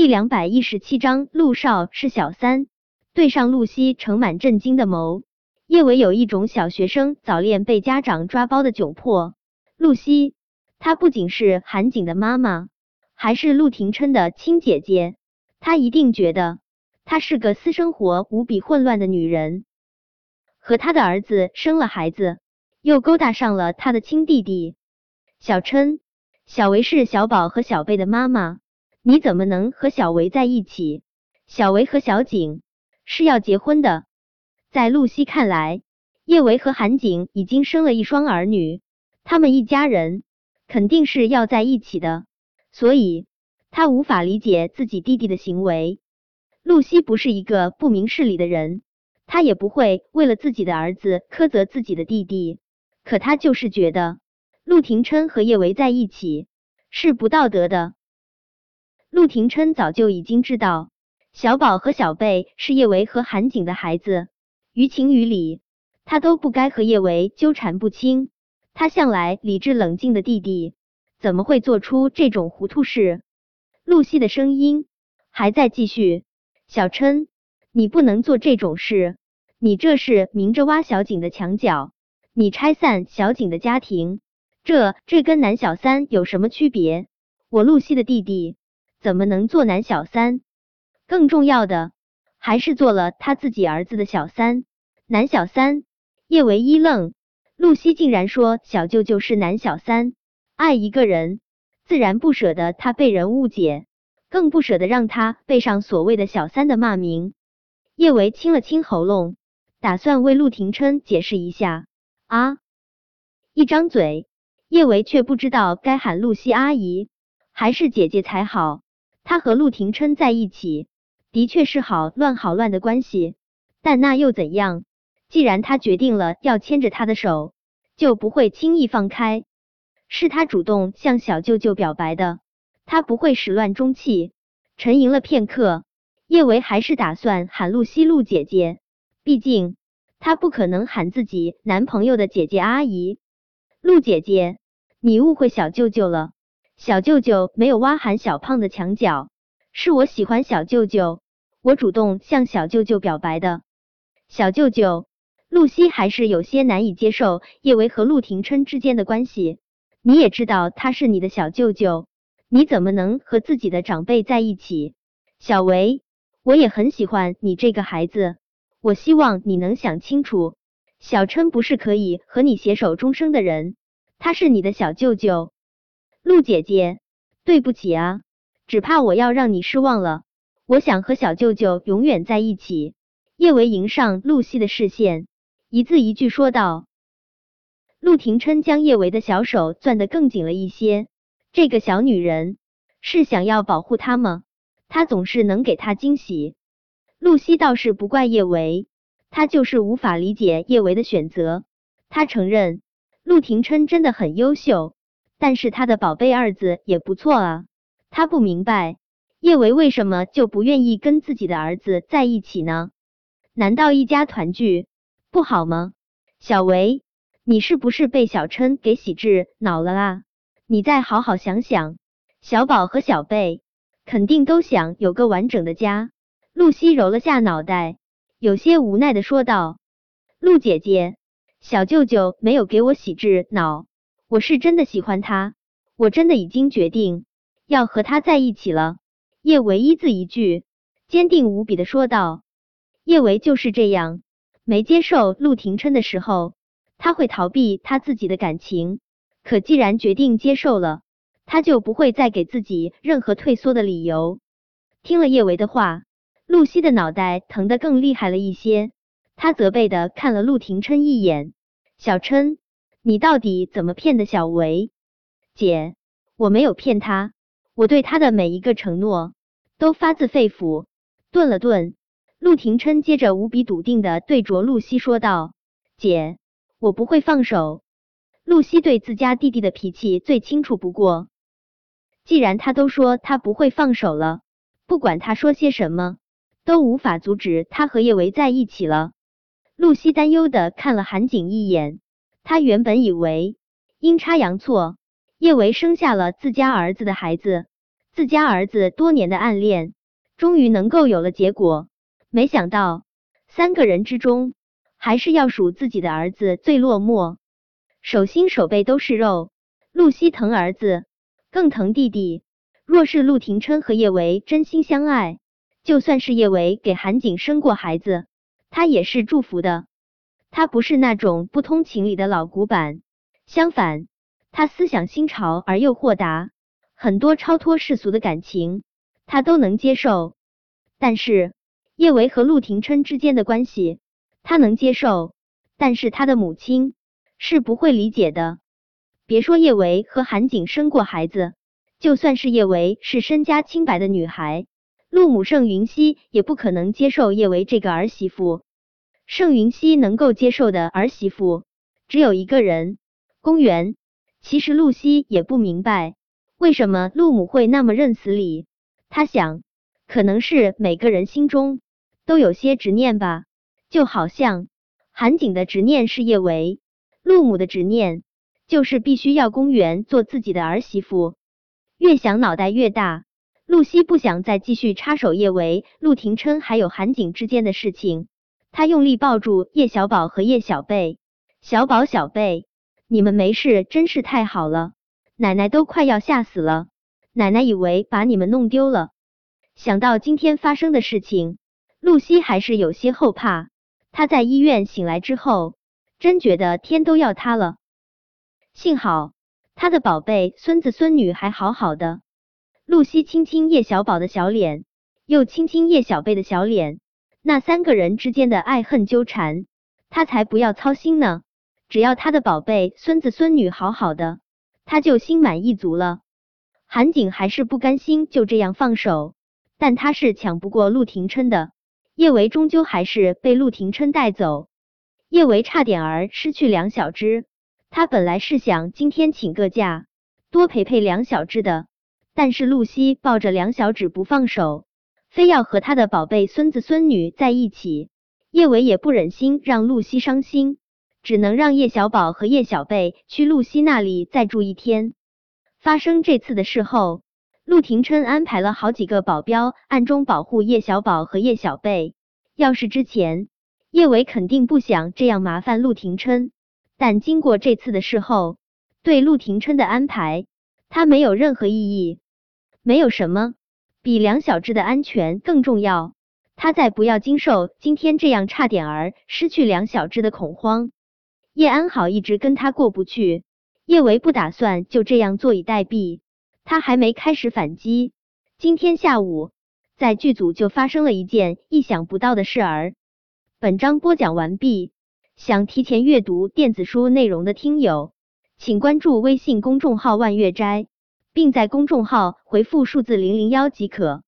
第两百一十七章，陆少是小三。对上陆西盛满震惊的眸，叶伟有一种小学生早恋被家长抓包的窘迫。露西，她不仅是韩景的妈妈，还是陆廷琛的亲姐姐。他一定觉得她是个私生活无比混乱的女人，和他的儿子生了孩子，又勾搭上了他的亲弟弟小琛。小维是小宝和小贝的妈妈。你怎么能和小维在一起？小维和小景是要结婚的。在露西看来，叶维和韩景已经生了一双儿女，他们一家人肯定是要在一起的，所以他无法理解自己弟弟的行为。露西不是一个不明事理的人，他也不会为了自己的儿子苛责自己的弟弟。可他就是觉得陆廷琛和叶维在一起是不道德的。陆廷琛早就已经知道小宝和小贝是叶维和韩景的孩子，于情于理，他都不该和叶维纠缠不清。他向来理智冷静的弟弟，怎么会做出这种糊涂事？露西的声音还在继续：“小琛，你不能做这种事，你这是明着挖小景的墙角，你拆散小景的家庭，这这跟男小三有什么区别？我陆西的弟弟。”怎么能做男小三？更重要的还是做了他自己儿子的小三。男小三，叶维一愣，露西竟然说小舅舅是男小三。爱一个人，自然不舍得他被人误解，更不舍得让他背上所谓的小三的骂名。叶维清了清喉咙，打算为陆廷琛解释一下。啊！一张嘴，叶维却不知道该喊露西阿姨还是姐姐才好。他和陆廷琛在一起，的确是好乱好乱的关系，但那又怎样？既然他决定了要牵着他的手，就不会轻易放开。是他主动向小舅舅表白的，他不会始乱终弃。沉吟了片刻，叶维还是打算喊露西露姐姐，毕竟他不可能喊自己男朋友的姐姐阿姨。陆姐姐，你误会小舅舅了。小舅舅没有挖含小胖的墙角，是我喜欢小舅舅，我主动向小舅舅表白的。小舅舅，露西还是有些难以接受叶维和陆廷琛之间的关系。你也知道他是你的小舅舅，你怎么能和自己的长辈在一起？小维，我也很喜欢你这个孩子，我希望你能想清楚，小琛不是可以和你携手终生的人，他是你的小舅舅。陆姐姐，对不起啊，只怕我要让你失望了。我想和小舅舅永远在一起。叶维迎上陆西的视线，一字一句说道。陆廷琛将叶维的小手攥得更紧了一些。这个小女人是想要保护他吗？他总是能给他惊喜。露西倒是不怪叶维，他就是无法理解叶维的选择。他承认陆廷琛真的很优秀。但是他的宝贝二子也不错啊，他不明白叶维为什么就不愿意跟自己的儿子在一起呢？难道一家团聚不好吗？小维，你是不是被小琛给洗智脑了啊？你再好好想想，小宝和小贝肯定都想有个完整的家。露西揉了下脑袋，有些无奈的说道：“陆姐姐，小舅舅没有给我洗智脑。”我是真的喜欢他，我真的已经决定要和他在一起了。叶维一字一句，坚定无比的说道。叶维就是这样，没接受陆廷琛的时候，他会逃避他自己的感情，可既然决定接受了，他就不会再给自己任何退缩的理由。听了叶维的话，露西的脑袋疼得更厉害了一些，他责备的看了陆廷琛一眼，小琛。你到底怎么骗的小维姐？我没有骗他，我对他的每一个承诺都发自肺腑。顿了顿，陆廷琛接着无比笃定的对着露西说道：“姐，我不会放手。”露西对自家弟弟的脾气最清楚不过，既然他都说他不会放手了，不管他说些什么，都无法阻止他和叶维在一起了。露西担忧的看了韩景一眼。他原本以为阴差阳错，叶维生下了自家儿子的孩子，自家儿子多年的暗恋，终于能够有了结果。没想到三个人之中，还是要数自己的儿子最落寞，手心手背都是肉。露西疼儿子，更疼弟弟。若是陆廷琛和叶维真心相爱，就算是叶维给韩景生过孩子，他也是祝福的。他不是那种不通情理的老古板，相反，他思想新潮而又豁达，很多超脱世俗的感情他都能接受。但是叶维和陆廷琛之间的关系。他能接受，但是他的母亲是不会理解的。别说叶维和韩景生过孩子，就算是叶维是身家清白的女孩，陆母盛云熙也不可能接受叶维这个儿媳妇。盛云熙能够接受的儿媳妇只有一个人，公园。其实露西也不明白为什么陆母会那么认死理。他想，可能是每个人心中都有些执念吧。就好像韩景的执念是叶维，陆母的执念就是必须要公园做自己的儿媳妇。越想脑袋越大，露西不想再继续插手叶维、陆廷琛还有韩景之间的事情。他用力抱住叶小宝和叶小贝，小宝、小贝，你们没事真是太好了，奶奶都快要吓死了，奶奶以为把你们弄丢了。想到今天发生的事情，露西还是有些后怕。她在医院醒来之后，真觉得天都要塌了。幸好她的宝贝孙子孙女还好好的。露西亲亲叶小宝的小脸，又亲亲叶小贝的小脸，那三个人之间的爱恨纠缠，他才不要操心呢。只要他的宝贝孙子孙女好好的，他就心满意足了。韩景还是不甘心就这样放手，但他是抢不过陆廷琛的。叶维终究还是被陆廷琛带走，叶维差点儿失去梁小芝。他本来是想今天请个假，多陪陪梁小芝的，但是露西抱着梁小芷不放手，非要和他的宝贝孙子孙女在一起。叶伟也不忍心让露西伤心，只能让叶小宝和叶小贝去露西那里再住一天。发生这次的事后。陆廷琛安排了好几个保镖，暗中保护叶小宝和叶小贝。要是之前，叶伟肯定不想这样麻烦陆廷琛，但经过这次的事后，对陆廷琛的安排，他没有任何异议。没有什么比梁小芝的安全更重要，他再不要经受今天这样差点儿失去梁小芝的恐慌。叶安好一直跟他过不去，叶维不打算就这样坐以待毙。他还没开始反击，今天下午在剧组就发生了一件意想不到的事儿。本章播讲完毕，想提前阅读电子书内容的听友，请关注微信公众号“万月斋”，并在公众号回复数字零零幺即可。